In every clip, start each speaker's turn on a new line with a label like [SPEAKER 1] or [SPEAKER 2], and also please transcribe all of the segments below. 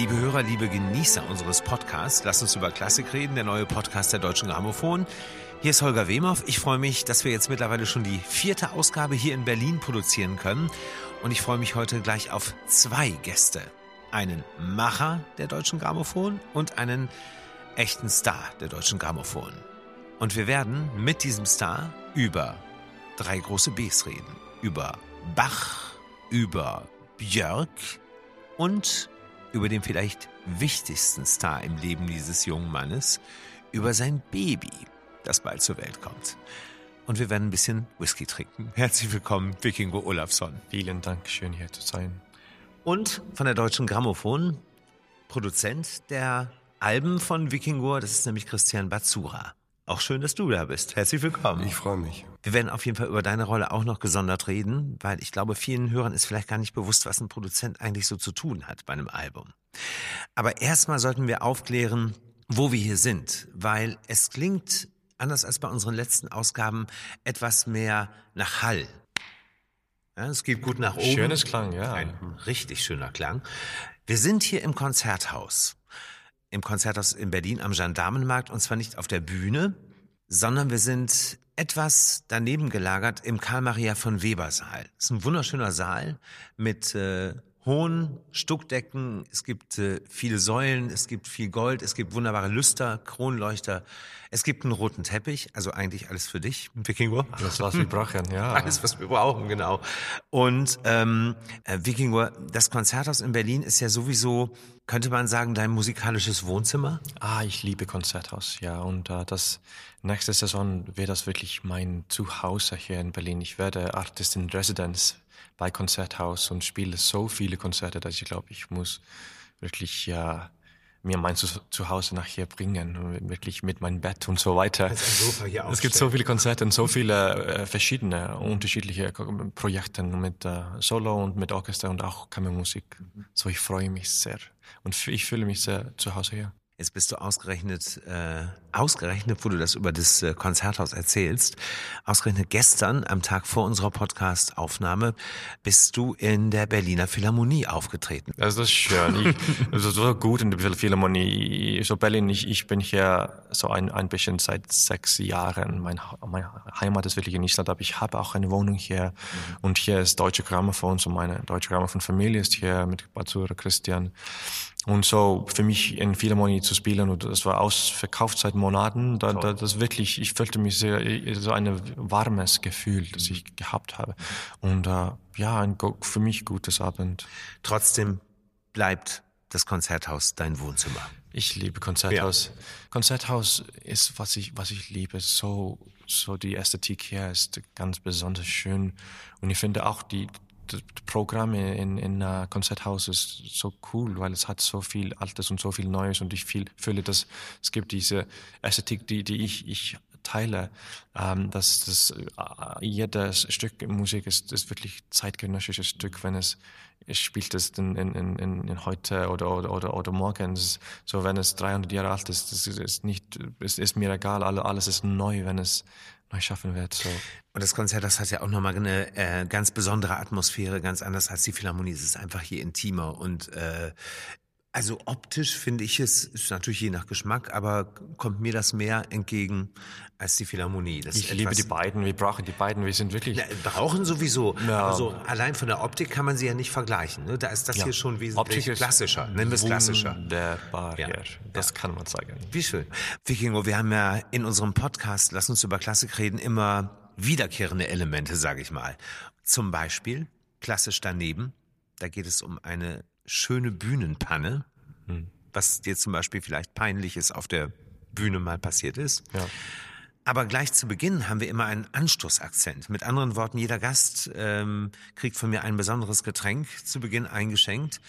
[SPEAKER 1] Liebe Hörer, liebe Genießer unseres Podcasts, lasst uns über Klassik reden, der neue Podcast der Deutschen Grammophon. Hier ist Holger Wemhoff. Ich freue mich, dass wir jetzt mittlerweile schon die vierte Ausgabe hier in Berlin produzieren können. Und ich freue mich heute gleich auf zwei Gäste. Einen Macher der Deutschen Grammophon und einen echten Star der Deutschen Grammophon. Und wir werden mit diesem Star über drei große Bs reden. Über Bach, über Björk und über den vielleicht wichtigsten Star im Leben dieses jungen Mannes, über sein Baby, das bald zur Welt kommt. Und wir werden ein bisschen Whisky trinken. Herzlich willkommen, Vikingo Olafsson.
[SPEAKER 2] Vielen Dank, schön hier zu sein.
[SPEAKER 1] Und von der Deutschen Grammophon, Produzent der Alben von Vikingur, das ist nämlich Christian Bazzura. Auch schön, dass du da bist. Herzlich willkommen.
[SPEAKER 2] Ich freue mich.
[SPEAKER 1] Wir werden auf jeden Fall über deine Rolle auch noch gesondert reden, weil ich glaube, vielen Hörern ist vielleicht gar nicht bewusst, was ein Produzent eigentlich so zu tun hat bei einem Album. Aber erstmal sollten wir aufklären, wo wir hier sind, weil es klingt, anders als bei unseren letzten Ausgaben, etwas mehr nach Hall. Ja, es geht gut nach oben.
[SPEAKER 2] Schönes Klang, ja.
[SPEAKER 1] Ein richtig schöner Klang. Wir sind hier im Konzerthaus im Konzerthaus in Berlin am Gendarmenmarkt und zwar nicht auf der Bühne, sondern wir sind etwas daneben gelagert im Karl-Maria von Weber Saal. Das ist ein wunderschöner Saal mit äh, hohen Stuckdecken, es gibt äh, viele Säulen, es gibt viel Gold, es gibt wunderbare Lüster, Kronleuchter, es gibt einen roten Teppich, also eigentlich alles für dich, Wikingur.
[SPEAKER 2] Alles, was wir brauchen, ja.
[SPEAKER 1] Alles, was wir brauchen, genau. Und ähm, äh, Wikingur, das Konzerthaus in Berlin ist ja sowieso, könnte man sagen, dein musikalisches Wohnzimmer?
[SPEAKER 2] Ah, ich liebe Konzerthaus, ja. Und äh, das nächste Saison wird das wirklich mein Zuhause hier in Berlin. Ich werde Artist in Residence bei Konzerthaus und spiele so viele Konzerte, dass ich glaube, ich muss wirklich ja mir mein Zuhause nachher bringen, wirklich mit meinem Bett und so weiter. es gibt so viele Konzerte und so viele äh, verschiedene, unterschiedliche Projekte mit äh, Solo und mit Orchester und auch Kammermusik. So ich freue mich sehr und ich fühle mich sehr zu Hause hier.
[SPEAKER 1] Jetzt bist du ausgerechnet, äh, ausgerechnet, wo du das über das äh, Konzerthaus erzählst, ausgerechnet gestern am Tag vor unserer Podcast-Aufnahme bist du in der Berliner Philharmonie aufgetreten.
[SPEAKER 2] Also das ist schön. Ich, also so gut in der Philharmonie. So Berlin, ich, ich bin hier so ein, ein bisschen seit sechs Jahren. Mein, meine Heimat ist wirklich in Island, aber ich habe auch eine Wohnung hier. Mhm. Und hier ist Deutsche Grammophon, so meine Deutsche Grammophon-Familie ist hier mit Batsura Christian. Und so für mich in Philharmonie zu spielen und das war ausverkauft seit Monaten, da, da, das wirklich, ich fühlte mich sehr, so ein warmes Gefühl, das ich gehabt habe. Und äh, ja, ein für mich gutes Abend.
[SPEAKER 1] Trotzdem bleibt das Konzerthaus dein Wohnzimmer.
[SPEAKER 2] Ich liebe Konzerthaus. Ja. Konzerthaus ist, was ich, was ich liebe. So, so die Ästhetik hier ist ganz besonders schön. Und ich finde auch die, das Programm in, in uh, Konzerthaus ist so cool, weil es hat so viel Altes und so viel Neues und ich viel, fühle, dass es gibt diese Ästhetik, die, die ich, ich teile, ähm, dass das äh, jedes Stück Musik ist, ist wirklich zeitgenössisches Stück, wenn es, spielt es in, in, in, in heute oder, oder, oder, oder morgen. So, wenn es 300 Jahre alt ist, das ist nicht, es ist mir egal, alles ist neu, wenn es neu schaffen wird. So.
[SPEAKER 1] Und das Konzert, das hat ja auch nochmal eine äh, ganz besondere Atmosphäre, ganz anders als die Philharmonie. Es ist einfach hier intimer und äh, also optisch finde ich es, ist natürlich je nach Geschmack, aber kommt mir das mehr entgegen als die Philharmonie. Das
[SPEAKER 2] ich liebe die beiden, wir brauchen die beiden, wir sind wirklich...
[SPEAKER 1] Na, brauchen sowieso. Ja. Also allein von der Optik kann man sie ja nicht vergleichen. Ne? Da ist das ja. hier schon wesentlich Optik klassischer, nennen wir es klassischer.
[SPEAKER 2] Wunderbar, ja. das kann man sagen.
[SPEAKER 1] Wie schön. Vikingo, wir haben ja in unserem Podcast, lass uns über Klassik reden, immer wiederkehrende Elemente, sage ich mal. Zum Beispiel klassisch daneben, da geht es um eine schöne Bühnenpanne, hm. was dir zum Beispiel vielleicht peinlich ist auf der Bühne mal passiert ist. Ja. Aber gleich zu Beginn haben wir immer einen Anstoßakzent. Mit anderen Worten, jeder Gast ähm, kriegt von mir ein besonderes Getränk zu Beginn eingeschenkt.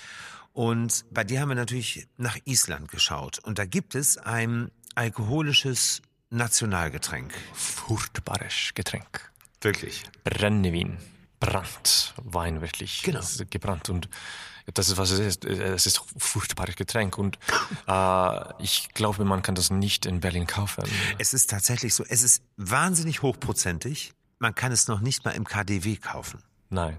[SPEAKER 1] Und bei dir haben wir natürlich nach Island geschaut. Und da gibt es ein alkoholisches Nationalgetränk.
[SPEAKER 2] Furchtbares Getränk.
[SPEAKER 1] Wirklich.
[SPEAKER 2] Brennnevin. Brandwein, wirklich.
[SPEAKER 1] Genau.
[SPEAKER 2] Gebrannt. Und das ist, was es ist. Es ist ein furchtbares Getränk und äh, ich glaube, man kann das nicht in Berlin kaufen.
[SPEAKER 1] Es ist tatsächlich so. Es ist wahnsinnig hochprozentig. Man kann es noch nicht mal im KDW kaufen.
[SPEAKER 2] Nein.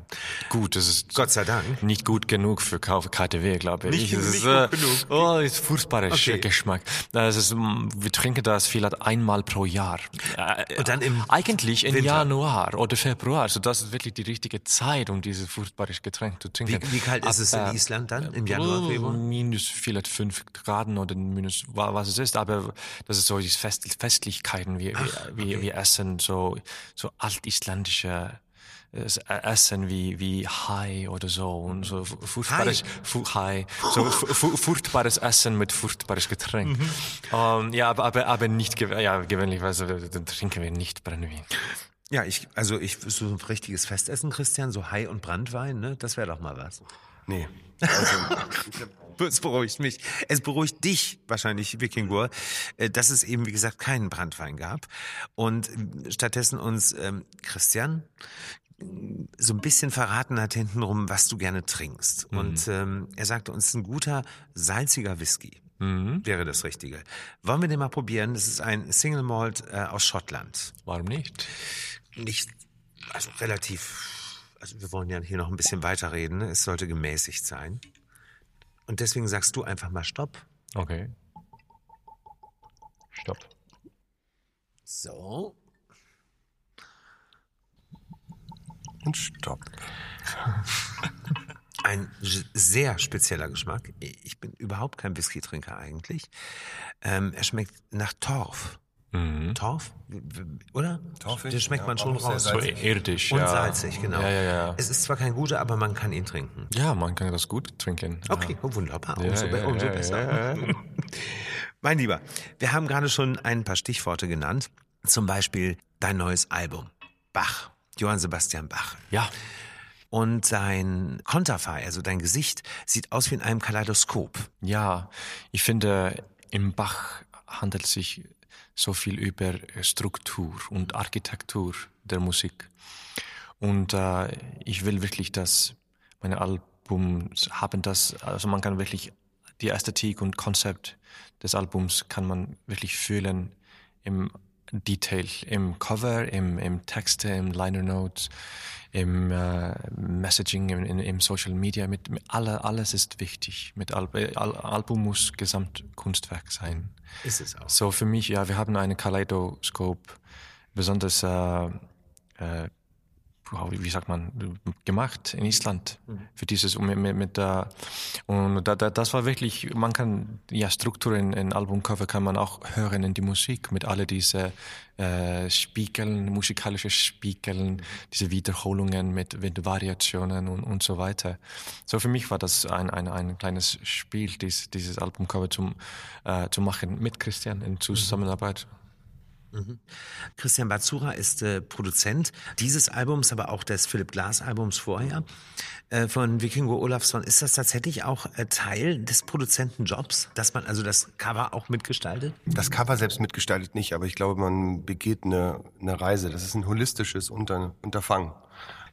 [SPEAKER 2] Gut, das ist
[SPEAKER 1] Gott sei Dank.
[SPEAKER 2] nicht gut genug für KTW, glaube ich.
[SPEAKER 1] Nicht-
[SPEAKER 2] es ist,
[SPEAKER 1] gut
[SPEAKER 2] äh,
[SPEAKER 1] genug.
[SPEAKER 2] Oh, ist furchtbarer
[SPEAKER 1] Okay.
[SPEAKER 2] Geschmack. Das ist, mm, wir trinken das vielleicht einmal pro Jahr. Äh,
[SPEAKER 1] Und dann im
[SPEAKER 2] Eigentlich im. Januar oder Februar. Also das ist wirklich die richtige Zeit, um dieses furchtbare Getränk zu trinken.
[SPEAKER 1] Wie, wie kalt ist es in
[SPEAKER 2] Aber-
[SPEAKER 1] Island dann im Januar,
[SPEAKER 2] Oh,
[SPEAKER 1] Februar?
[SPEAKER 2] Minus vielleicht fünf Grad oder minus wa- was es ist, aber das ist so die Fest Festlichkeiten. Wir, wir, wir, wir essen so so altisländische äh, Essen wie wie Hai oder so und so fu- furchtbares fu Hai, so fu fu furchtbares Essen mit furchtbares Getränk. Ähm, ja, aber aber aber nicht gew ja gewöhnlicherweise dann trinken wir nicht Brennnwein.
[SPEAKER 1] Ja, ich, also ich, so ein richtiges Festessen, Christian, so Hai und Brandwein, ne? Das wäre doch mal was.
[SPEAKER 3] Nee.
[SPEAKER 1] Es beruhigt mich. Es beruhigt dich wahrscheinlich, Wikingur, äh, dass es eben, wie gesagt, keinen Brandwein gab. Und äh, stattdessen uns ähm, Christian äh, so ein bisschen verraten hat hintenrum, was du gerne trinkst. Und ähm, er sagte uns, ein guter, salziger Whisky wäre das Richtige. Wollen wir den mal probieren? Das ist ein Single Malt äh, aus Schottland.
[SPEAKER 2] Warum nicht?
[SPEAKER 1] Nicht, also relativ, also wir wollen ja hier noch ein bisschen weiterreden. Ne? Es sollte gemäßigt sein. Und deswegen sagst du einfach mal Stopp.
[SPEAKER 2] Okay. Stopp.
[SPEAKER 1] So.
[SPEAKER 3] Und stopp.
[SPEAKER 1] Ein sehr spezieller Geschmack. Ich bin überhaupt kein Whisky-Trinker eigentlich. Ähm, er schmeckt nach Torf.
[SPEAKER 2] Mhm.
[SPEAKER 1] Torf? Oder?
[SPEAKER 3] Torfig,
[SPEAKER 1] Den schmeckt
[SPEAKER 3] ja,
[SPEAKER 1] man schon raus.
[SPEAKER 2] So irdisch,
[SPEAKER 1] Und
[SPEAKER 2] ja.
[SPEAKER 1] salzig, genau.
[SPEAKER 2] Ja, ja, ja.
[SPEAKER 1] Es ist zwar kein guter, aber man kann ihn trinken.
[SPEAKER 2] Ja, man kann das gut trinken.
[SPEAKER 1] Okay, oh, wunderbar. Umso, be-
[SPEAKER 2] ja,
[SPEAKER 1] umso
[SPEAKER 2] ja,
[SPEAKER 1] besser.
[SPEAKER 2] ja, ja.
[SPEAKER 1] Mein Lieber, wir haben gerade schon ein paar Stichworte genannt. Zum Beispiel dein neues Album. Bach. Johann Sebastian Bach.
[SPEAKER 2] Ja,
[SPEAKER 1] Und sein Konterfei, also dein Gesicht, sieht aus wie in einem Kaleidoskop.
[SPEAKER 2] ja. Ich finde, im Bach handelt es sich so viel über Struktur und Architektur der Musik. Und äh, ich will wirklich, dass meine Albums haben das, also man kann wirklich die Ästhetik und Konzept des Albums kann man wirklich fühlen im Detail, im Cover, im, im Texte, im Liner Notes, im äh, Messaging, im, in, im Social Media, mit, mit alle, alles ist wichtig. Mit Al Al Album muss Gesamtkunstwerk sein.
[SPEAKER 1] Ist es auch.
[SPEAKER 2] So für mich, ja, wir haben einen Kaleidoskop, besonders, äh, äh, wie sagt man, gemacht in Island für dieses mit, mit, mit äh, und da, da, das war wirklich, man kann ja Struktur in, Albumcover kann man auch hören in die Musik mit alle diese äh, Spiegeln, musikalische Spiegeln, diese Wiederholungen mit, mit Variationen und, und so weiter. So für mich war das ein, ein, ein kleines Spiel, dies, dieses Albumcover zum, äh, zu machen mit Christian in Zusammenarbeit.
[SPEAKER 1] Christian Bazura ist äh, Produzent dieses Albums, aber auch des Philipp Glass Albums vorher äh, von Vikingo Olafsson. Ist das tatsächlich auch äh, Teil des Produzentenjobs, dass man also das Cover auch mitgestaltet?
[SPEAKER 3] Das Cover selbst mitgestaltet nicht, aber ich glaube, man begeht eine, eine Reise. Das ist ein holistisches Unter, Unterfangen.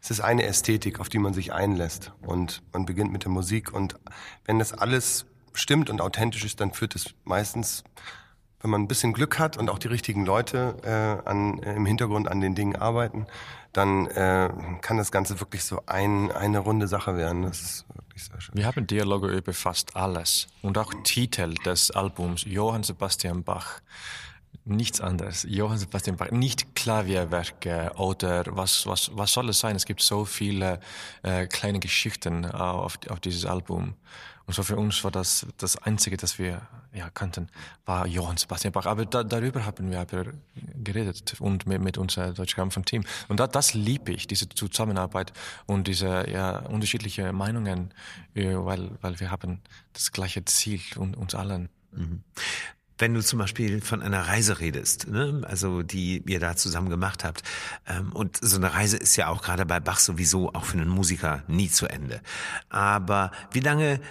[SPEAKER 3] Es ist eine Ästhetik, auf die man sich einlässt. Und man beginnt mit der Musik. Und wenn das alles stimmt und authentisch ist, dann führt es meistens, wenn man ein bisschen Glück hat und auch die richtigen Leute äh, an, äh, im Hintergrund an den Dingen arbeiten, dann äh, kann das Ganze wirklich so ein, eine runde Sache werden. Das ist wirklich sehr schön.
[SPEAKER 2] Wir haben Dialoge über fast alles und auch Titel des Albums Johann Sebastian Bach. Nichts anderes. Johann Sebastian Bach. Nicht Klavierwerke oder was, was, was soll es sein? Es gibt so viele äh, kleine Geschichten äh, auf, auf dieses Album. Und so für uns war das das Einzige, das wir ja, kannten, war Johann Sebastian Bach. Aber da, darüber haben wir aber geredet und mit, mit unserem von Team. Und da, das liebe ich, diese Zusammenarbeit und diese ja, unterschiedliche Meinungen, äh, weil, weil wir haben das gleiche Ziel und uns allen.
[SPEAKER 1] Wenn du zum Beispiel von einer Reise redest, ne? also die ihr da zusammen gemacht habt, ähm, und so eine Reise ist ja auch gerade bei Bach sowieso auch für einen Musiker nie zu Ende. Aber wie lange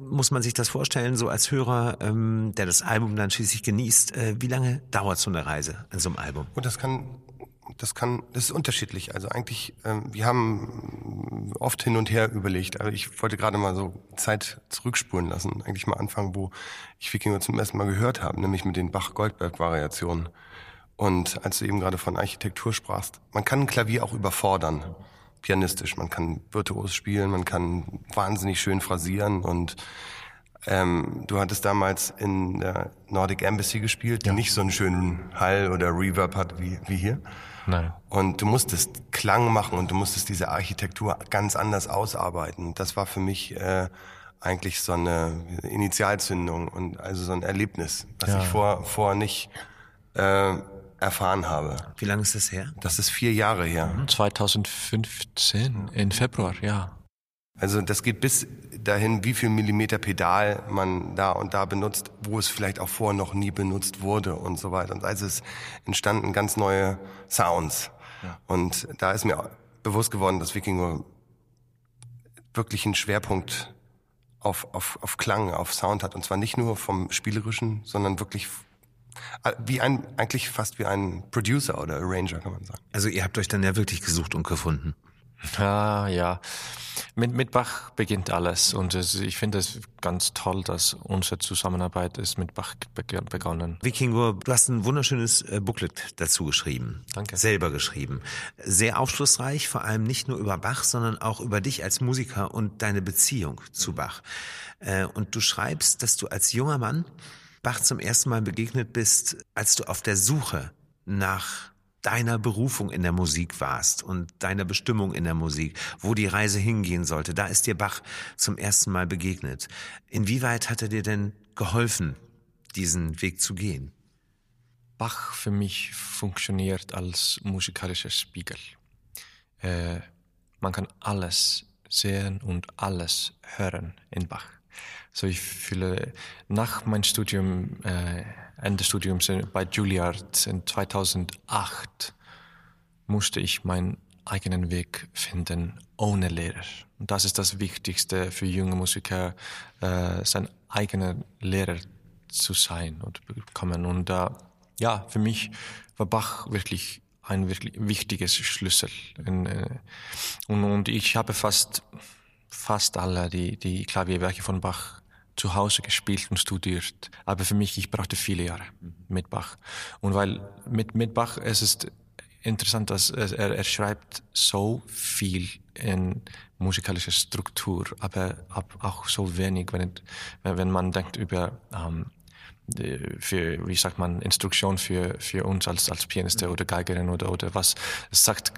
[SPEAKER 1] muss man sich das vorstellen, so als Hörer, ähm, der das Album dann schließlich genießt, äh, wie lange dauert so eine Reise an so einem Album?
[SPEAKER 3] Und das kann, das kann, das ist unterschiedlich. Also eigentlich, ähm, wir haben oft hin und her überlegt. Aber ich wollte gerade mal so Zeit zurückspulen lassen. Eigentlich mal anfangen, wo ich Wikinger zum ersten Mal gehört habe, nämlich mit den Bach-Goldberg-Variationen. Und als du eben gerade von Architektur sprachst, man kann ein Klavier auch überfordern. Pianistisch. Man kann virtuos spielen, man kann wahnsinnig schön phrasieren und ähm, du hattest damals in der Nordic Embassy gespielt, die ja. nicht so einen schönen Hall oder Reverb hat wie, wie hier.
[SPEAKER 2] Nein.
[SPEAKER 3] Und du musstest Klang machen und du musstest diese Architektur ganz anders ausarbeiten. Das war für mich äh, eigentlich so eine Initialzündung und also so ein Erlebnis, was ja. ich vor, vor nicht äh, erfahren habe.
[SPEAKER 1] Wie lange ist das her?
[SPEAKER 3] Das ist vier Jahre her.
[SPEAKER 2] 2015 in Februar, ja.
[SPEAKER 3] Also das geht bis dahin, wie viel Millimeter Pedal man da und da benutzt, wo es vielleicht auch vorher noch nie benutzt wurde und so weiter. Und also es entstanden ganz neue Sounds. Ja. Und da ist mir bewusst geworden, dass Vikingo wirklich einen Schwerpunkt auf, auf, auf Klang, auf Sound hat. Und zwar nicht nur vom Spielerischen, sondern wirklich wie ein, eigentlich fast wie ein Producer oder Arranger, kann man sagen.
[SPEAKER 1] Also ihr habt euch dann ja wirklich gesucht und gefunden.
[SPEAKER 2] Ah, ja. Mit, mit Bach beginnt alles und es, ich finde es ganz toll, dass unsere Zusammenarbeit ist mit Bach begonnen.
[SPEAKER 1] Vikingo, du hast ein wunderschönes äh, Booklet dazu geschrieben.
[SPEAKER 2] Danke.
[SPEAKER 1] Selber geschrieben. Sehr aufschlussreich, vor allem nicht nur über Bach, sondern auch über dich als Musiker und deine Beziehung zu Bach. Äh, und du schreibst, dass du als junger Mann Bach zum ersten Mal begegnet bist, als du auf der Suche nach deiner Berufung in der Musik warst und deiner Bestimmung in der Musik, wo die Reise hingehen sollte. Da ist dir Bach zum ersten Mal begegnet. Inwieweit hat er dir denn geholfen, diesen Weg zu gehen?
[SPEAKER 2] Bach für mich funktioniert als musikalischer Spiegel. Äh, man kann alles sehen und alles hören in Bach. So ich fühle nach meinem Studium, äh, Ende Studiums bei Juilliard in 2008 musste ich meinen eigenen Weg finden ohne Lehrer. Und das ist das Wichtigste für junge Musiker, äh, sein eigener Lehrer zu sein und bekommen. Und äh, ja, für mich war Bach wirklich ein wirklich wichtiges Schlüssel. Äh, und, und ich habe fast fast alle die, die Klavierwerke von Bach zu Hause gespielt und studiert. Aber für mich, ich brauchte viele Jahre mit Bach. Und weil mit, mit Bach, es ist interessant, dass er, er schreibt so viel in musikalischer Struktur, aber auch so wenig, wenn, wenn man denkt über ähm, für, wie sagt man, Instruktion für, für uns als, als Pianiste oder Geigerin oder, oder was. Es sagt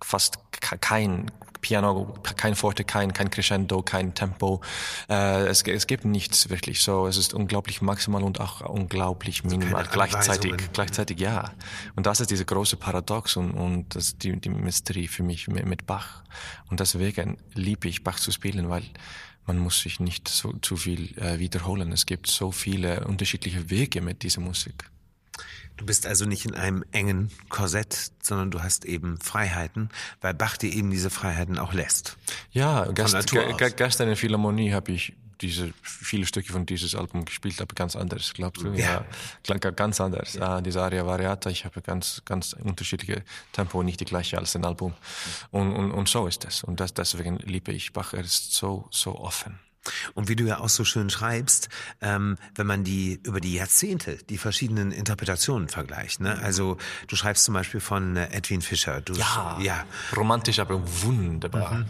[SPEAKER 2] fast kein Piano, kein Forte, kein, kein Crescendo, kein Tempo. Äh, es, es gibt nichts wirklich so. Es ist unglaublich maximal und auch unglaublich minimal. Also gleichzeitig, gleichzeitig ja. Und das ist diese große Paradox und, und das die, die Mystery für mich mit, mit Bach. Und deswegen liebe ich Bach zu spielen, weil man muss sich nicht so zu viel äh, wiederholen. Es gibt so viele unterschiedliche Wege mit dieser Musik.
[SPEAKER 1] Du bist also nicht in einem engen Korsett, sondern du hast eben Freiheiten, weil Bach dir eben diese Freiheiten auch lässt.
[SPEAKER 2] Ja, gest, ge, gestern in der Philharmonie habe ich diese viele Stücke von dieses Album gespielt, aber ganz anders, glaubst du? Ja, ja ganz anders. Ja. Ah, diese Aria Variata, ich habe ganz ganz unterschiedliche Tempo, nicht die gleiche als ein Album. Und, und, und so ist es. Und das, deswegen liebe ich Bach. Er ist so so offen.
[SPEAKER 1] Und wie du ja auch so schön schreibst, ähm, wenn man die über die Jahrzehnte die verschiedenen Interpretationen vergleicht. Ne? Also du schreibst zum Beispiel von äh, Edwin Fischer. Du
[SPEAKER 2] ja, ja, romantisch, aber wunderbar. Mhm.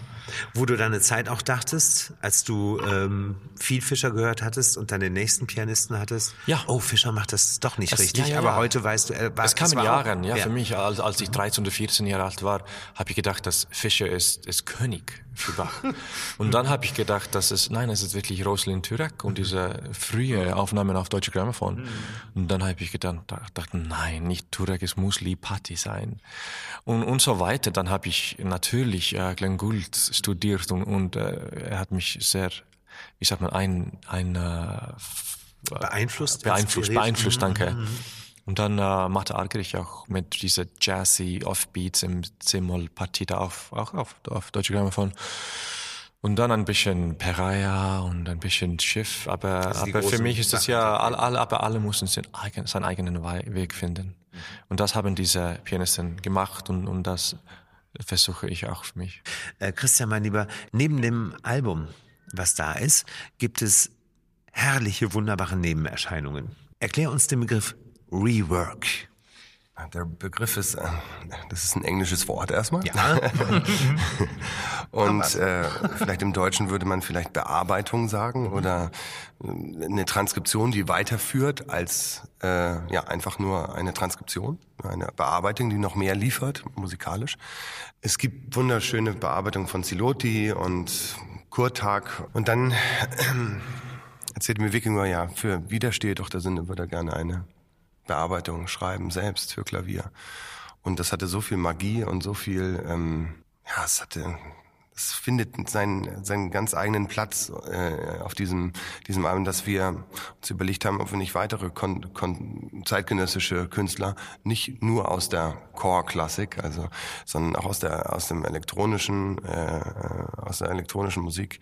[SPEAKER 1] Wo du deine Zeit auch dachtest, als du ähm, viel Fischer gehört hattest und dann den nächsten Pianisten hattest.
[SPEAKER 2] Ja.
[SPEAKER 1] Oh, Fischer macht das doch nicht es, richtig. Ja, ja, aber heute weißt du, er
[SPEAKER 2] war, es kam in Jahren. Auch, ja, für mich, als, als ich 13 oder 14 Jahre alt war, habe ich gedacht, dass Fischer ist, ist König für Bach. und dann habe ich gedacht, dass es nein, es ist wirklich Rosalind Türek und diese frühe Aufnahmen auf deutsche Grammophon. Und dann habe ich gedacht, dachte, nein, nicht Türek, es muss Lee Patti sein. Und, und so weiter. Dann habe ich natürlich äh, Glenn Gould studiert und, und äh, er hat mich sehr, wie sagt man, ein, ein äh,
[SPEAKER 1] beeinflusst,
[SPEAKER 2] beeinflusst, beeinflusst, danke. Mhm. Und dann äh, machte Argerich auch mit dieser jazzy Offbeats im C-Moll-Partie da auf, auch auf, auf Deutsche Grammophon. Und dann ein bisschen Peraya und ein bisschen Schiff, aber, aber für mich ist das ja, alle, alle, aber alle mussten seinen, eigen, seinen eigenen Weg finden. Mhm. Und das haben diese Pianisten gemacht und, und das versuche ich auch für mich.
[SPEAKER 1] Äh, Christian, mein Lieber, neben dem Album, was da ist, gibt es herrliche, wunderbare Nebenerscheinungen. Erklär uns den Begriff Rework.
[SPEAKER 3] Der Begriff ist, äh, das ist ein englisches Wort erstmal.
[SPEAKER 1] Ja.
[SPEAKER 3] Und äh, vielleicht im Deutschen würde man vielleicht Bearbeitung sagen oder äh, eine Transkription, die weiterführt als äh, ja einfach nur eine Transkription, eine Bearbeitung, die noch mehr liefert musikalisch. Es gibt wunderschöne Bearbeitung von Siloti und Kurtag und dann äh, erzählt mir Wikinger ja für Widersteht doch der Sinne würde er gerne eine Bearbeitung schreiben selbst für Klavier. Und das hatte so viel Magie und so viel, ähm, ja, es hatte, es findet seinen, seinen ganz eigenen Platz äh, auf diesem, diesem Album, dass wir uns überlegt haben, ob wir nicht weitere kon kon zeitgenössische Künstler nicht nur aus der Core-Klassik, also, sondern auch aus der, aus dem elektronischen, äh, aus der elektronischen Musik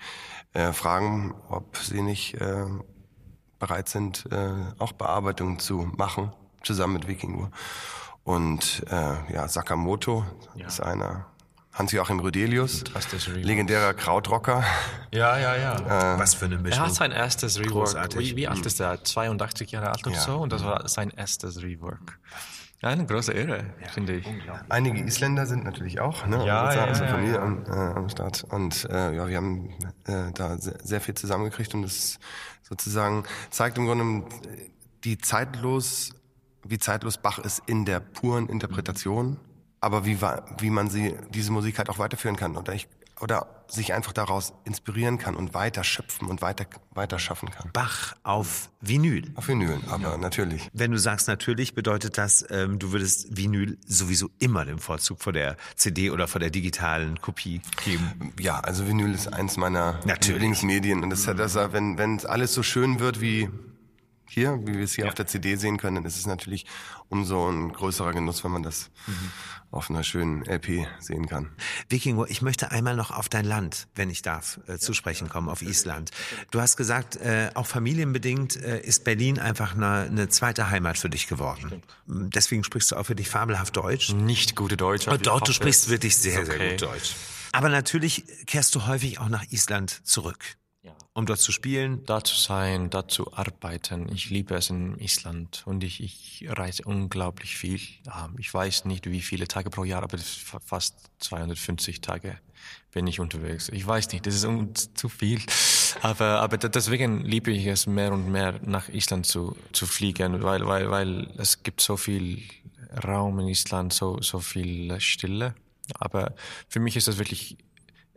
[SPEAKER 3] äh, fragen, ob sie nicht äh, bereit sind, äh, auch Bearbeitungen zu machen, zusammen mit Wikingur. Und äh, ja, Sakamoto ja. ist einer. Hans-Joachim Rödelius, legendärer Krautrocker.
[SPEAKER 2] Ja, ja, ja.
[SPEAKER 1] Äh, Was für eine Mischung.
[SPEAKER 2] Er hat sein erstes Rework. Wie, wie alt ist er? 82 Jahre alt oder ja. so? Und das war sein erstes Rework. Eine große Ehre, ja, finde ich.
[SPEAKER 3] Einige Isländer sind natürlich auch, ne?
[SPEAKER 2] Ja, ja,
[SPEAKER 3] also
[SPEAKER 2] ja,
[SPEAKER 3] Familie
[SPEAKER 2] ja.
[SPEAKER 3] Am, äh, am Start. Und äh, ja, wir haben äh, da sehr, sehr viel zusammengekriegt und das sozusagen zeigt im Grunde die zeitlos, wie zeitlos Bach ist in der puren Interpretation, aber wie, wie man sie, diese Musik halt auch weiterführen kann. Oder ich, oder sich einfach daraus inspirieren kann und weiter schöpfen und weiter, weiter schaffen kann.
[SPEAKER 1] Bach auf Vinyl.
[SPEAKER 3] Auf Vinyl, aber ja. natürlich.
[SPEAKER 1] Wenn du sagst natürlich, bedeutet das, ähm, du würdest Vinyl sowieso immer den Vorzug vor der CD oder vor der digitalen Kopie geben.
[SPEAKER 3] Ja, also Vinyl ist eins meiner
[SPEAKER 1] natürlich.
[SPEAKER 3] Lieblingsmedien und das ist ja das, wenn, wenn alles so schön wird wie hier, wie wir es hier ja. auf der CD sehen können, dann ist es natürlich umso ein größerer Genuss, wenn man das mhm. auf einer schönen LP sehen kann.
[SPEAKER 1] Vikingo, ich möchte einmal noch auf dein Land, wenn ich darf, äh, zu sprechen kommen, auf Island. Du hast gesagt, äh, auch familienbedingt äh, ist Berlin einfach eine, eine, zweite Heimat für dich geworden. Deswegen sprichst du auch wirklich fabelhaft Deutsch.
[SPEAKER 2] Nicht gute Deutsch.
[SPEAKER 1] Oh, dort, du sprichst wirklich sehr, okay. sehr gut Deutsch. Aber natürlich kehrst du häufig auch nach Island zurück um dort zu spielen?
[SPEAKER 2] Da zu sein, da zu arbeiten. Ich liebe es in Island und ich, ich reise unglaublich viel. Ich weiß nicht, wie viele Tage pro Jahr, aber fast 250 Tage bin ich unterwegs. Ich weiß nicht, das ist zu viel. Aber, aber deswegen liebe ich es mehr und mehr nach Island zu, zu fliegen, weil, weil, weil es gibt so viel Raum in Island, so, so viel Stille. Aber für mich ist das wirklich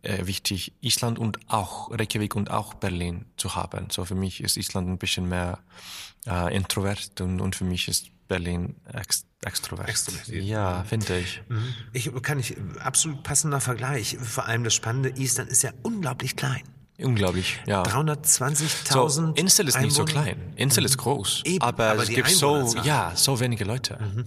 [SPEAKER 2] äh, wichtig, Island und auch Reykjavik und auch Berlin zu haben. So für mich ist Island ein bisschen mehr äh, introvert und, und für mich ist Berlin ex extrovert.
[SPEAKER 1] Extrovertiert.
[SPEAKER 2] Ja, finde ich.
[SPEAKER 1] Mhm. Ich kann ich absolut passender Vergleich. Vor allem das Spannende, Island ist ja unglaublich klein.
[SPEAKER 2] Unglaublich, ja.
[SPEAKER 1] 320.000
[SPEAKER 2] so, Insel ist nicht so klein. Insel mhm. ist groß. Eben, aber, aber es gibt so, ja, so wenige Leute. Mhm.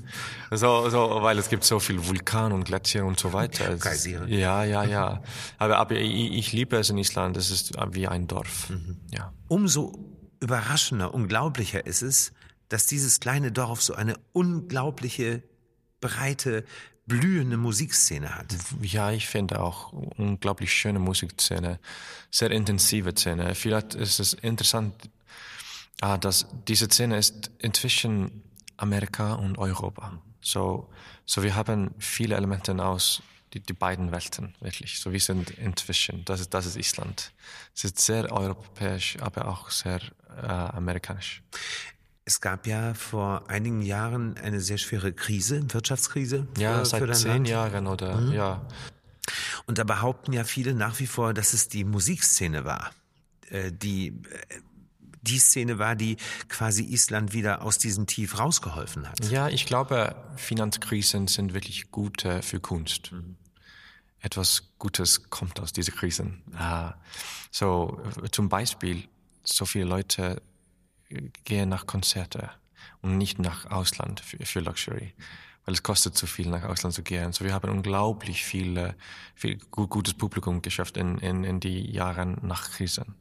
[SPEAKER 2] So, so, weil es gibt so viel Vulkan und Gletscher und so weiter.
[SPEAKER 1] Geysire.
[SPEAKER 2] Ja, ja, ja. Aber, aber ich, ich liebe es in Island. Es ist wie ein Dorf.
[SPEAKER 1] Mhm.
[SPEAKER 2] Ja.
[SPEAKER 1] Umso überraschender, unglaublicher ist es, dass dieses kleine Dorf so eine unglaubliche breite blühende Musikszene hat.
[SPEAKER 2] Ja, ich finde auch unglaublich schöne Musikszene, sehr intensive Szene. Vielleicht ist es interessant, ah, dass diese Szene ist inzwischen Amerika und Europa. So, so wir haben viele Elemente aus die, die beiden Welten, wirklich. So wir sind inzwischen, das ist, das ist Island. Es ist sehr europäisch, aber auch sehr äh, amerikanisch.
[SPEAKER 1] Es gab ja vor einigen Jahren eine sehr schwere Krise, Wirtschaftskrise.
[SPEAKER 2] Ja, für, seit für zehn
[SPEAKER 1] Land.
[SPEAKER 2] Jahren oder mhm. ja.
[SPEAKER 1] Und da behaupten ja viele nach wie vor, dass es die Musikszene war, äh, die äh, die Szene war, die quasi Island wieder aus diesem Tief rausgeholfen hat.
[SPEAKER 2] Ja, ich glaube, Finanzkrisen sind wirklich gut für Kunst. Mhm. Etwas Gutes kommt aus diesen Krisen. Ah, so zum Beispiel, so viele Leute gehe nach Konzerte und nicht nach Ausland für, für Luxury, weil es kostet zu viel, nach Ausland zu gehen. So wir haben unglaublich viel, viel gutes Publikum geschafft in, in, in die Jahren nach Krisen.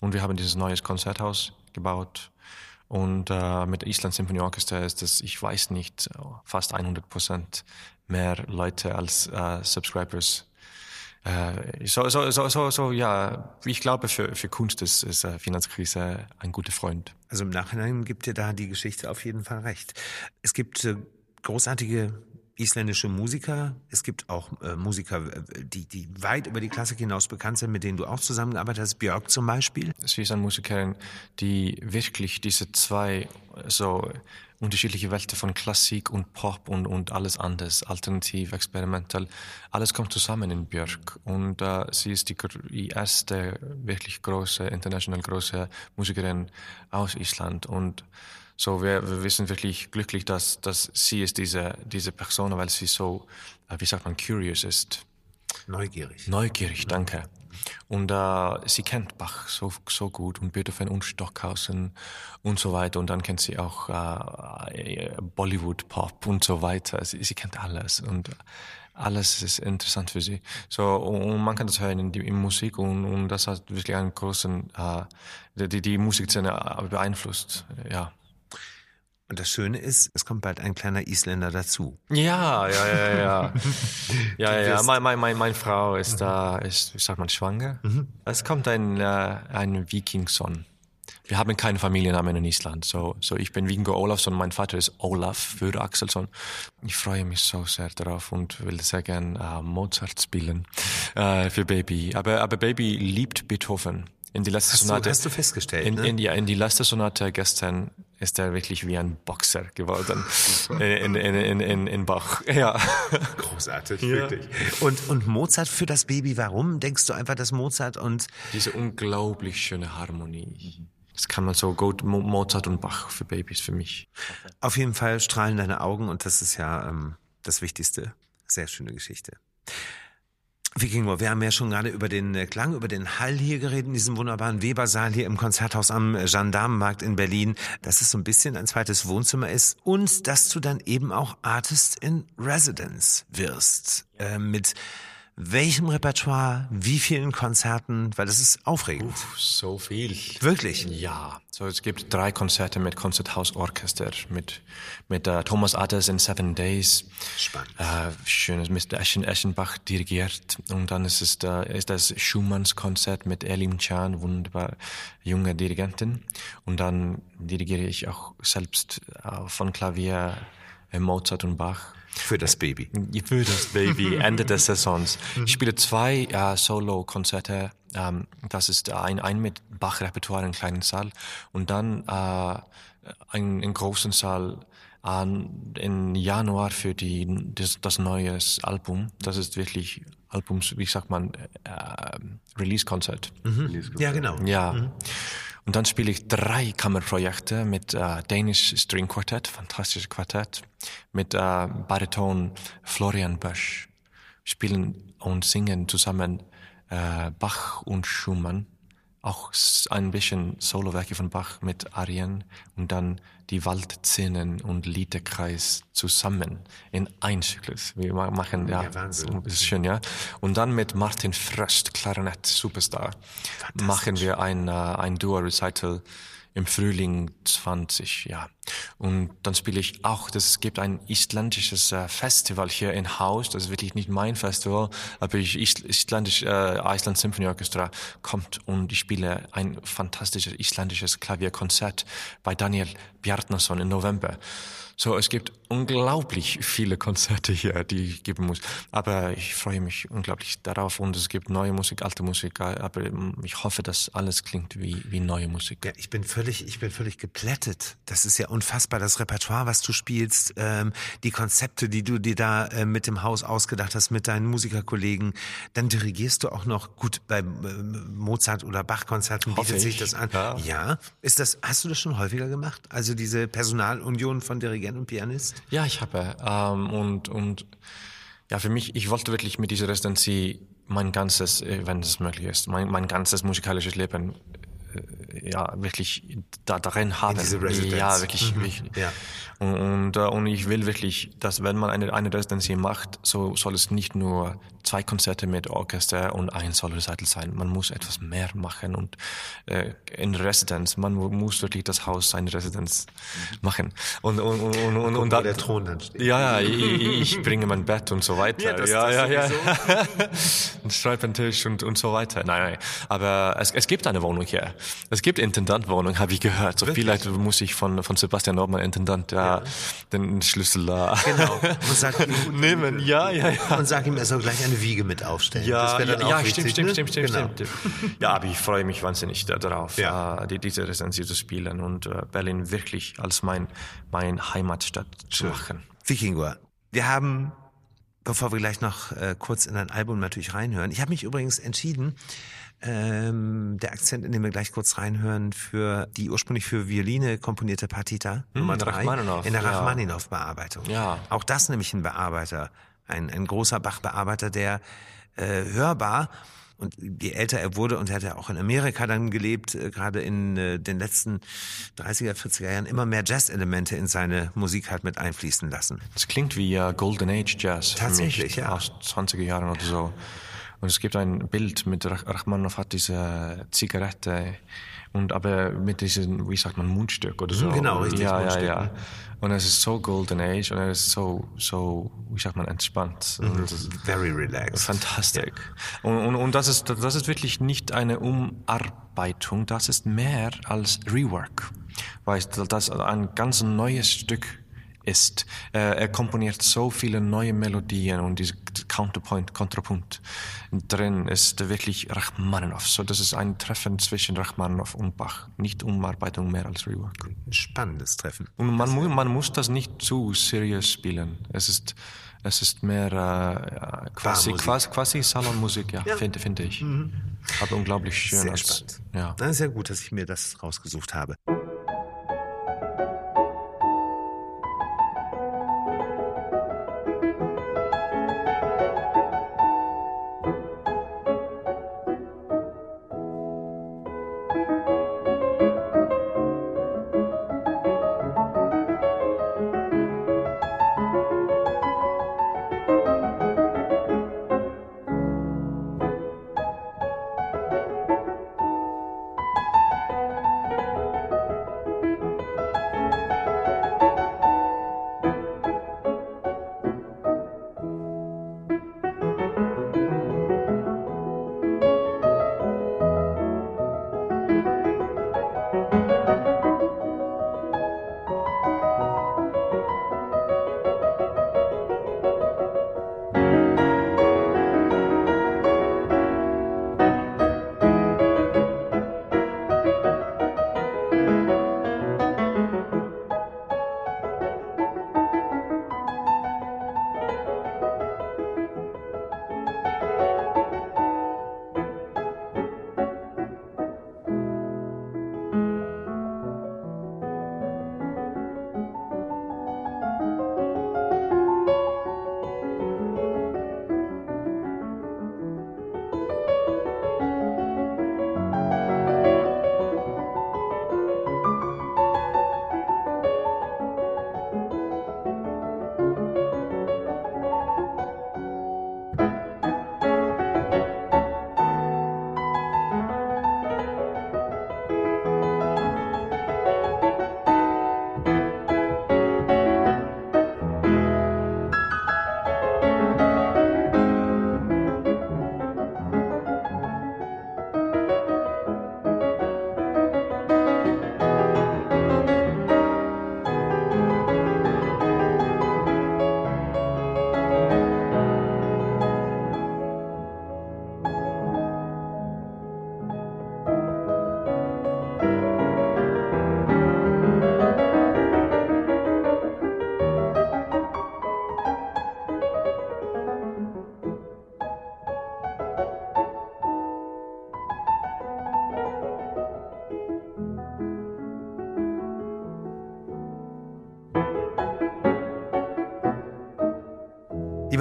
[SPEAKER 2] Und wir haben dieses neues Konzerthaus gebaut. Und äh, mit Island Symphony Orchestra ist das, ich weiß nicht, fast 100 Prozent mehr Leute als äh, Subscribers so, so, so, so, so, ja, ich glaube, für, für Kunst ist, ist Finanzkrise ein guter Freund.
[SPEAKER 1] Also im Nachhinein gibt dir da die Geschichte auf jeden Fall recht. Es gibt äh, großartige isländische Musiker. Es gibt auch äh, Musiker, äh, die, die weit über die Klassik hinaus bekannt sind, mit denen du auch zusammengearbeitet hast. Björk zum Beispiel.
[SPEAKER 2] Sie ist eine Musikerin, die wirklich diese zwei so unterschiedliche Welten von Klassik und Pop und, und alles anders, alternativ, experimental, alles kommt zusammen in Björk. Und äh, sie ist die, die erste wirklich große, international große Musikerin aus Island. Und so, wir, wir sind wirklich glücklich, dass, dass sie ist diese, diese Person, weil sie so, äh, wie sagt man, curious ist.
[SPEAKER 1] Neugierig.
[SPEAKER 2] Neugierig, danke. Und äh, sie kennt Bach so, so gut und Beethoven und Stockhausen und so weiter. Und dann kennt sie auch äh, Bollywood, Pop und so weiter. Sie, sie kennt alles und alles ist interessant für sie. So, und man kann das hören in, die, in Musik und, und das hat wirklich einen großen, äh, die, die Musikszene beeinflusst, ja.
[SPEAKER 1] Und das Schöne ist, es kommt bald ein kleiner Isländer dazu.
[SPEAKER 2] Ja, ja, ja, ja. ja, ja, Mein, mein, mein, meine Frau ist da, ist, wie sagt man, schwanger. Mhm. Es kommt ein, äh, ein Vikingson. Wir haben keinen Familiennamen in Island. So, so ich bin Wingo Olafsson, mein Vater ist Olaf für Axelsson. Ich freue mich so sehr darauf und will sehr gern äh, Mozart spielen äh, für Baby. Aber, aber Baby liebt Beethoven. In die letzte
[SPEAKER 1] hast
[SPEAKER 2] Sonate.
[SPEAKER 1] Du, hast du festgestellt?
[SPEAKER 2] In,
[SPEAKER 1] ne?
[SPEAKER 2] in, ja, in die letzte Sonate gestern ist er wirklich wie ein Boxer geworden in, in, in, in, in Bach. Ja.
[SPEAKER 1] Großartig, ja. wirklich. Und, und Mozart für das Baby, warum denkst du einfach, dass Mozart und...
[SPEAKER 2] Diese unglaublich schöne Harmonie. Das kann man so gut, Mozart und Bach für Babys, für mich.
[SPEAKER 1] Auf jeden Fall strahlen deine Augen und das ist ja ähm, das Wichtigste. Sehr schöne Geschichte. Viking Moore, wir haben ja schon gerade über den äh, Klang, über den Hall hier geredet, in diesem wunderbaren Webersaal hier im Konzerthaus am äh, Gendarmenmarkt in Berlin, dass es so ein bisschen ein zweites Wohnzimmer ist und dass du dann eben auch Artist in Residence wirst. Äh, mit welchem Repertoire, wie vielen Konzerten, weil das ist aufregend.
[SPEAKER 2] Uff, so viel.
[SPEAKER 1] Wirklich?
[SPEAKER 2] Ja. So, es gibt drei Konzerte mit Konzerthausorchester, mit, mit uh, Thomas Adders in Seven Days.
[SPEAKER 1] Spannend.
[SPEAKER 2] Uh, schönes Mr. Eschen, Eschenbach dirigiert. Und dann ist es uh, ist das Schumanns Konzert mit Elim Chan, wunderbar junge Dirigentin. Und dann dirigiere ich auch selbst von Klavier Mozart und Bach.
[SPEAKER 1] Für das Baby.
[SPEAKER 2] Für das Baby, Ende des Saisons. Ich spiele zwei äh, Solo-Konzerte. Ähm, das ist ein, ein mit Bach-Repertoire im kleinen Saal und dann äh, ein, einen großen Saal an, im Januar für die, das, das neue Album. Das ist wirklich Albums, wie sagt man, äh, Release-Konzert.
[SPEAKER 1] Mhm. Ja, genau.
[SPEAKER 2] Ja. Mhm. Und dann spiele ich drei Kammerprojekte mit äh, Danish String Quartet, fantastisches Quartett, mit äh, Bariton Florian Bösch. Spielen und singen zusammen äh, Bach und Schumann. Auch ein bisschen Solowerke von Bach mit Arien und dann die Waldszenen und Liederkreis zusammen in ein Zyklus. Wir machen, ja, ja ist schön, ja. Und dann mit Martin Fröst, Klarinett, Superstar, machen wir ein, uh, ein Duo-Recital im Frühling 20, ja. Und dann spiele ich auch, das gibt ein isländisches äh, Festival hier in Haus, das ist wirklich nicht mein Festival, aber ich, isländisch, äh, Iceland Symphony Orchestra kommt und ich spiele ein fantastisches isländisches Klavierkonzert bei Daniel Bjartnason im November. So, es gibt unglaublich viele Konzerte hier, die ich geben muss. Aber ich freue mich unglaublich darauf und es gibt neue Musik, alte Musik. Aber ich hoffe, dass alles klingt wie, wie neue Musik.
[SPEAKER 1] Ja, ich bin völlig, ich bin völlig geplättet. Das ist ja unfassbar, das Repertoire, was du spielst, ähm, die Konzepte, die du dir da äh, mit dem Haus ausgedacht hast, mit deinen Musikerkollegen. Dann dirigierst du auch noch gut bei äh, Mozart oder Bach-Konzerten bietet sich das an. Ja. ja. Ist das, hast du das schon häufiger gemacht? Also diese Personalunion von Dirigenten und Pianist?
[SPEAKER 2] Ja, ich habe. Ähm, und, und ja, für mich, ich wollte wirklich mit dieser Residency mein ganzes, äh, wenn es möglich ist, mein, mein ganzes musikalisches Leben äh, ja wirklich da darin haben.
[SPEAKER 1] diese Residenz.
[SPEAKER 2] Ja, wirklich. Mhm. wirklich. Ja. Und, und, äh, und ich will wirklich, dass wenn man eine, eine Residency macht, so soll es nicht nur zwei Konzerte mit Orchester und ein Solo-Recital sein. Man muss etwas mehr machen und äh, in Residenz, man muss wirklich das Haus seine Residenz machen. Und, und, und, und, und, und
[SPEAKER 1] da, der Thron dann steht.
[SPEAKER 2] Ja, ja, ich, ich bringe mein Bett und so weiter. Ja, das, ja, das ja, ja. ein Schreibtisch und, und so weiter. Nein, nein. Aber es, es gibt eine Wohnung hier. Es gibt Intendantwohnung, habe ich gehört. So Wirklich? vielleicht muss ich von, von Sebastian Nordmann Intendant ja, ja. den Schlüssel da.
[SPEAKER 1] Genau. Und sag ihm,
[SPEAKER 2] nehmen. Ja, ja, ja.
[SPEAKER 1] Und sag ihm, er soll gleich eine Wiege mit aufstellen.
[SPEAKER 2] Ja, ja, ja wichtig, stimmt, stimmt, ne? stimmt, stimmt, genau. stimmt. Ja, aber ich freue mich wahnsinnig darauf, ja. die, diese Residenz zu spielen und uh, Berlin wirklich als mein, mein Heimatstadt zu machen.
[SPEAKER 1] Vikingur, wir haben bevor wir gleich noch äh, kurz in dein Album natürlich reinhören. Ich habe mich übrigens entschieden, ähm, der Akzent, in dem wir gleich kurz reinhören, für die ursprünglich für Violine komponierte Partita hm, Nummer drei in der Rachmaninoff-Bearbeitung.
[SPEAKER 2] Ja.
[SPEAKER 1] Auch das nämlich ein Bearbeiter, ein, ein großer Bach-Bearbeiter, der äh, hörbar und je älter er wurde, und er hat ja auch in Amerika dann gelebt, äh, gerade in äh, den letzten 30er, 40er Jahren, immer mehr Jazz-Elemente in seine Musik halt mit einfließen lassen.
[SPEAKER 2] Das klingt wie uh, Golden Age Jazz.
[SPEAKER 1] Tatsächlich, ja.
[SPEAKER 2] Aus 20er Jahren oder so. Und es gibt ein Bild mit Rachmaninoff hat diese Zigarette und aber mit diesem, wie sagt man, Mundstück oder so.
[SPEAKER 1] Genau, richtig.
[SPEAKER 2] Ja, ja, ja. Und es ist so Golden Age und es ist so, so, wie sagt man, entspannt. Mhm.
[SPEAKER 1] Very relaxed.
[SPEAKER 2] Fantastisch. Ja. Und, und, und das ist, das ist wirklich nicht eine Umarbeitung, das ist mehr als Rework. Weil das ein ganz neues Stück ist. Äh, er komponiert so viele neue Melodien und diese Counterpoint, Kontrapunkt drin ist wirklich Rachmaninoff. So, das ist ein Treffen zwischen Rachmaninoff und Bach. Nicht Umarbeitung mehr als Rework.
[SPEAKER 1] Spannendes Treffen.
[SPEAKER 2] Und man, mu man muss das nicht zu serious spielen. Es ist, es ist mehr äh, quasi, quasi, quasi Salonmusik, ja, ja. finde find ich. Mhm. Aber unglaublich schön.
[SPEAKER 1] Sehr als, spannend. Ja. Na, sehr gut, dass ich mir das rausgesucht habe.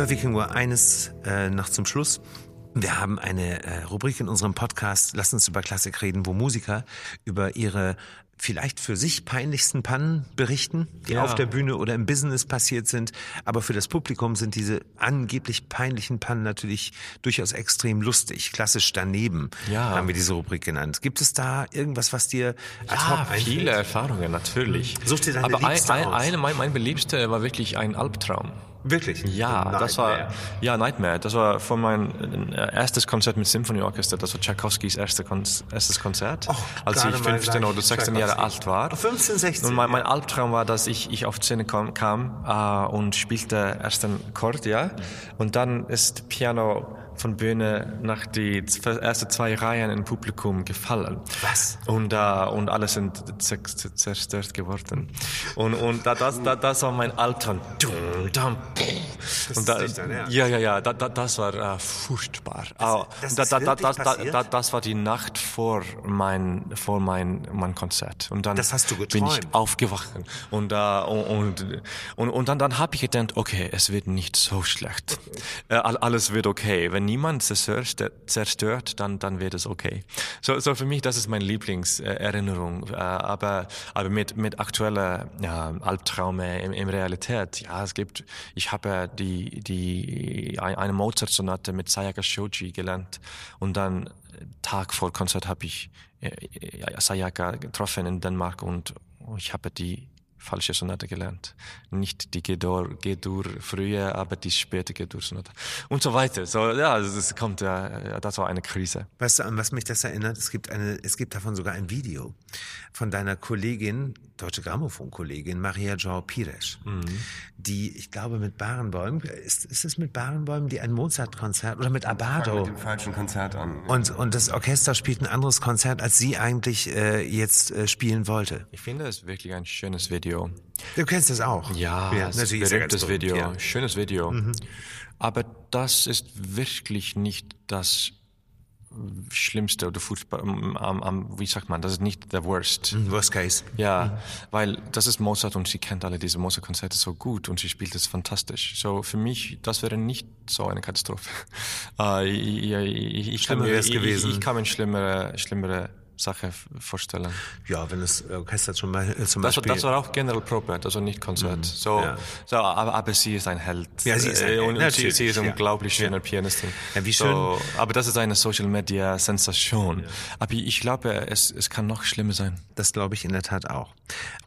[SPEAKER 1] Lieber Wikinger, eines äh, noch zum Schluss. Wir haben eine äh, Rubrik in unserem Podcast, Lass uns über Klassik reden, wo Musiker über ihre vielleicht für sich peinlichsten Pannen berichten, die
[SPEAKER 2] Ja.
[SPEAKER 1] auf der Bühne oder im Business passiert sind. Aber für das Publikum sind diese angeblich peinlichen Pannen natürlich durchaus extrem lustig. Klassisch daneben
[SPEAKER 2] Ja.
[SPEAKER 1] haben wir diese Rubrik genannt. Gibt es da irgendwas, was dir
[SPEAKER 2] Ja, viele Erfahrungen, natürlich.
[SPEAKER 1] Such dir deine
[SPEAKER 2] Aber ein, ein, eine, mein, mein beliebster war wirklich ein Albtraum.
[SPEAKER 1] Wirklich?
[SPEAKER 2] Ja, das war ja Nightmare. Das war von mein äh, erstes Konzert mit Symphonieorchester. Das war Tchaikovskis erste Kon erstes Konzert, als
[SPEAKER 1] gerade
[SPEAKER 2] ich
[SPEAKER 1] mal
[SPEAKER 2] 15 oder
[SPEAKER 1] gleich
[SPEAKER 2] 16 Jahre alt war.
[SPEAKER 1] 15, 16,
[SPEAKER 2] Und mein, mein Albtraum war, dass ich, ich auf die Szene kam, kam äh, und spielte erst einen Chord, ja, und dann ist Piano von Bühne nach die ersten zwei Reihen im Publikum gefallen.
[SPEAKER 1] Was?
[SPEAKER 2] Und, äh, und alle sind zer- zer- zerstört geworden. Und, und da, das, da, das war mein
[SPEAKER 1] Das
[SPEAKER 2] und da, ja, ja, ja, da, da, das war äh, furchtbar. Ah,
[SPEAKER 1] das
[SPEAKER 2] da, da, da, das, da, da, das war die Nacht vor mein, vor mein, mein Konzert. Und dann
[SPEAKER 1] Das hast du
[SPEAKER 2] bin
[SPEAKER 1] geträumt?
[SPEAKER 2] ich aufgewacht. Und, äh, und, und, und, und dann, dann habe ich gedacht, okay, es wird nicht so schlecht. Äh, all- alles wird okay. Wenn niemand zerstört, dann, dann wird es okay. So, so für mich, das ist meine Lieblingserinnerung. Äh, aber, aber mit, mit aktueller ja, Albtraume in, in Realität, ja, es gibt, ich habe die, die, ein- eine Mozart-Sonate mit Sayaka Shoji gelernt und dann Tag vor Konzert habe ich äh, äh, Sayaka getroffen in Dänemark und ich habe die falsche Sonate gelernt. Nicht die G-Dur, G-Dur frühe, aber die späte G-Dur-Sonate. Und so weiter. So, ja, es es kommt, ja, ja, das war eine Krise.
[SPEAKER 1] Weißt du, an was mich das erinnert? Es gibt eine, es gibt davon sogar ein Video von deiner Kollegin, deutsche Grammophon-Kollegin, Maria Joao Pires,
[SPEAKER 2] Mhm.
[SPEAKER 1] die, ich glaube, mit Barenbäumen, ist, ist es mit Barenbäumen, die ein Mozart-Konzert oder mit Abado?
[SPEAKER 3] mit dem falschen Konzert an.
[SPEAKER 1] Und, und das Orchester spielt ein anderes Konzert, als sie eigentlich äh, jetzt äh, spielen wollte.
[SPEAKER 2] Ich finde es wirklich ein schönes Video.
[SPEAKER 1] Du kennst das auch.
[SPEAKER 2] Ja,
[SPEAKER 1] natürlich
[SPEAKER 2] ein
[SPEAKER 1] ist ganz berühmt,
[SPEAKER 2] Video,
[SPEAKER 1] ja. Mhm.
[SPEAKER 2] schönes Video. Aber das ist wirklich nicht das Schlimmste oder Fußball, am, am, wie sagt man, das ist nicht the worst.
[SPEAKER 1] Worst case.
[SPEAKER 2] Ja, weil das ist Mozart und sie kennt alle diese Mozart-Konzerte so gut und sie spielt es fantastisch. So für mich, das wäre nicht so eine Katastrophe. Äh, ich, ich, ich, kann
[SPEAKER 1] Schlimmer
[SPEAKER 2] mir, ich,
[SPEAKER 1] gewesen.
[SPEAKER 2] Ich, ich kann mir schlimmere, schlimmere Sache vorstellen.
[SPEAKER 1] Ja, wenn das Orchester zum Beispiel,
[SPEAKER 2] Das, das war auch generell Probe, also nicht Konzert. So,
[SPEAKER 1] Mhm. Ja.
[SPEAKER 2] so aber, aber sie ist ein Held.
[SPEAKER 1] Ja, sie ist ein
[SPEAKER 2] Äh,
[SPEAKER 1] Held,
[SPEAKER 2] und, und sie, sie ist
[SPEAKER 1] ja.
[SPEAKER 2] eine unglaublich schöne Pianistin.
[SPEAKER 1] Ja, wie
[SPEAKER 2] So, aber das ist eine Social Media Sensation. Aber ich glaube, es, es kann noch schlimmer sein.
[SPEAKER 1] Das glaube ich in der Tat auch.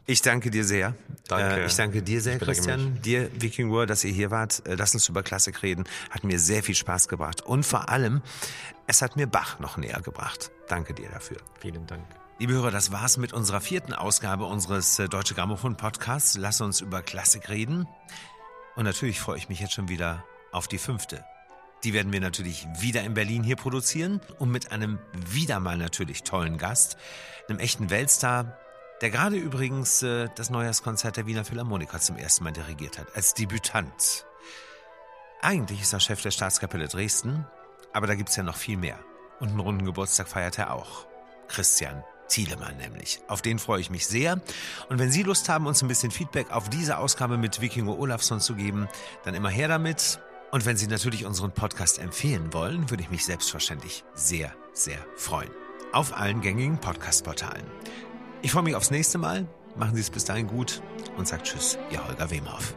[SPEAKER 1] Ich danke dir sehr.
[SPEAKER 2] Danke.
[SPEAKER 1] Äh, ich danke dir sehr, Christian. Dir, Viking World, dass ihr hier wart. Äh, Lass uns über Klassik reden. Hat mir sehr viel Spaß gebracht. Und vor allem, es hat mir Bach noch näher gebracht. Danke dir dafür.
[SPEAKER 2] Vielen Dank.
[SPEAKER 1] Liebe Hörer, das war's mit unserer vierten Ausgabe unseres äh, Deutsche Grammophon Podcasts. Lass uns über Klassik reden. Und natürlich freue ich mich jetzt schon wieder auf die fünfte. Die werden wir natürlich wieder in Berlin hier produzieren und mit einem wieder mal natürlich tollen Gast, einem echten Weltstar, der gerade übrigens äh, das Neujahrskonzert der Wiener Philharmoniker zum ersten Mal dirigiert hat, als Debütant. Eigentlich ist er Chef der Staatskapelle Dresden, aber da gibt's ja noch viel mehr. Und einen runden Geburtstag feiert er auch. Christian Thielemann nämlich. Auf den freue ich mich sehr. Und wenn Sie Lust haben, uns ein bisschen Feedback auf diese Ausgabe mit Vikingo Olafsson zu geben, dann immer her damit. Und wenn Sie natürlich unseren Podcast empfehlen wollen, würde ich mich selbstverständlich sehr, sehr freuen. Auf allen gängigen Podcast-Portalen. Ich freue mich aufs nächste Mal. Machen Sie es bis dahin gut und sagt Tschüss, Ihr Holger Wemhoff.